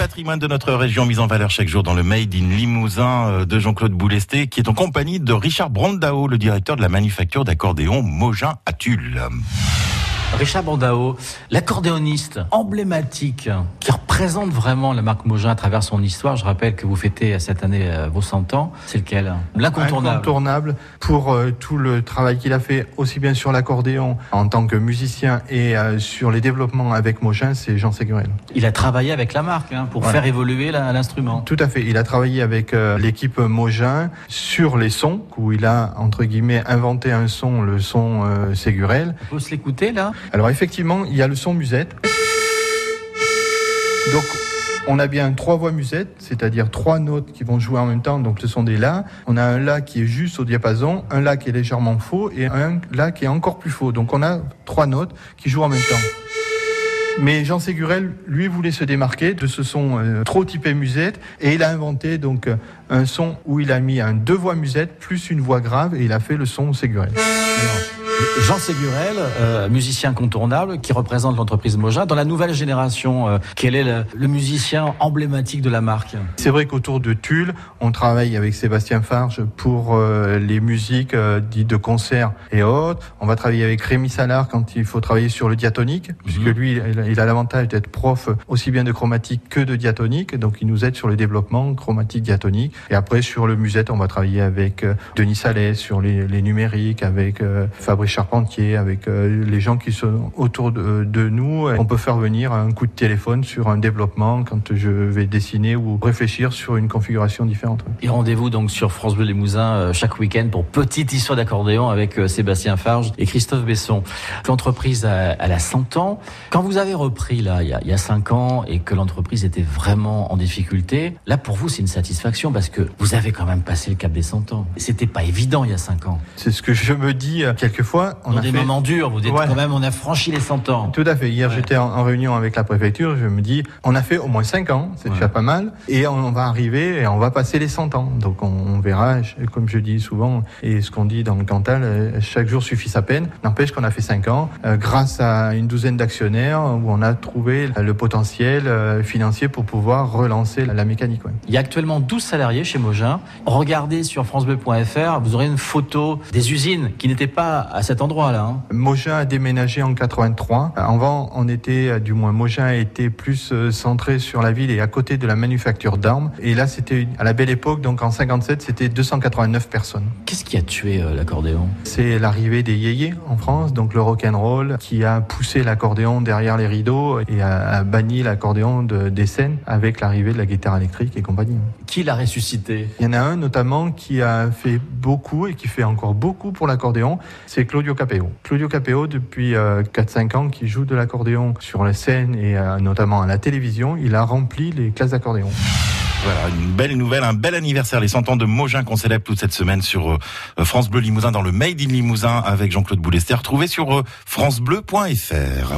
patrimoine de notre région mis en valeur chaque jour dans le Made in Limousin euh, de Jean-Claude Boulesté, qui est en compagnie de Richard Brandao, le directeur de la manufacture d'accordéon Mogin à Tulle. Richard Brandao, l'accordéoniste emblématique qui représente vraiment la marque Mogin à travers son histoire. Je rappelle que vous fêtez cette année euh, vos 100 ans. C'est lequel L'incontournable. Incontournable pour euh, tout le travail qu'il a fait aussi bien sur l'accordéon en tant que musicien et euh, sur les développements avec Mogin, c'est Jean Ségurel. Il a travaillé avec la marque hein, pour faire évoluer l'instrument. Tout à fait. Il a travaillé avec l'équipe Mogin sur les sons où il a entre guillemets inventé un son, le son Ségurel. On peut se l'écouter là? Alors effectivement, il y a le son musette. Donc on a bien trois voix musette, c'est-à-dire trois notes qui vont jouer en même temps, donc ce sont des La. On a un La qui est juste au diapason, un La qui est légèrement faux et un La qui est encore plus faux. Donc on a trois notes qui jouent en même temps. Mais Jean Ségurel, lui, voulait se démarquer de ce son euh, trop typé musette et il a inventé donc euh, un son où il a mis un deux voix musette plus une voix grave et il a fait le son Ségurel. Jean Ségurel, euh, musicien incontournable, qui représente l'entreprise Moja. Dans la nouvelle génération, euh, quel est le, musicien emblématique de la marque? C'est vrai qu'autour de Tulle, on travaille avec Sébastien Farge pour les musiques dites de concert et autres. On va travailler avec Rémi Salard quand il faut travailler sur le diatonique, puisque mhm. lui, il a l'avantage d'être prof aussi bien de chromatique que de diatonique. Donc, il nous aide sur le développement chromatique diatonique. Et après, sur le musette, on va travailler avec Denis Salès sur les, numériques, avec Fabrice Charpentier, avec euh, les gens qui sont autour de, nous. On peut faire venir un coup de téléphone sur un développement quand je vais dessiner ou réfléchir sur une configuration différente. Et rendez-vous donc sur France Bleu Limousin euh, chaque week-end pour Petite Histoire d'accordéon avec euh, Sébastien Farge et Christophe Besson. L'entreprise a, a 100 ans. Quand vous avez repris là, il y a, il y a 5 ans et que l'entreprise était vraiment en difficulté, là pour vous c'est une satisfaction parce que vous avez quand même passé le cap des 100 ans. C'était pas évident il y a 5 ans. C'est ce que je me dis quelquefois on a des moments durs, vous dites quand même, on a franchi les 100 ans. Tout à fait. Hier, j'étais en, réunion avec la préfecture, je me dis, on a fait au moins 5 ans, c'est déjà pas mal, et on, va arriver et on va passer les 100 ans. Donc on, verra, comme je dis souvent, et ce qu'on dit dans le Cantal, euh, chaque jour suffit sa peine. N'empêche qu'on a fait 5 ans, euh, grâce à une douzaine d'actionnaires, où on a trouvé le potentiel euh, financier pour pouvoir relancer la, mécanique. Il y a actuellement 12 salariés chez Mogin. Regardez sur francebleu.fr, vous aurez une photo des usines qui n'étaient pas à cet endroit-là. Hein. Mogin a déménagé en 83. Avant, on était, du moins, Mogin était plus euh, centré sur la ville et à côté de la manufacture d'armes. Et là, c'était à la belle époque, donc en 57, c'était 289 personnes. Qu'est-ce qui a tué euh, l'accordéon? C'est l'arrivée des yéyés en France, donc le rock and roll, qui a poussé l'accordéon derrière les rideaux et a, banni l'accordéon de, des scènes avec l'arrivée de la guitare électrique et compagnie. Qui l'a ressuscité? Il y en a un notamment qui a fait beaucoup et qui fait encore beaucoup pour l'accordéon. C'est Claudio Capeo. Claudio Capeo, depuis 4-5 euh, ans, qui joue de l'accordéon sur la scène et euh, notamment à la télévision, il a rempli les classes d'accordéon. Voilà, une belle nouvelle, un bel anniversaire, les 100 ans de Mogin qu'on célèbre toute cette semaine sur euh, France Bleu Limousin dans le Made in Limousin avec Jean-Claude Boulester, retrouvé sur francebleu.fr.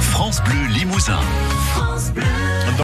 France Bleu Limousin. France Bleu.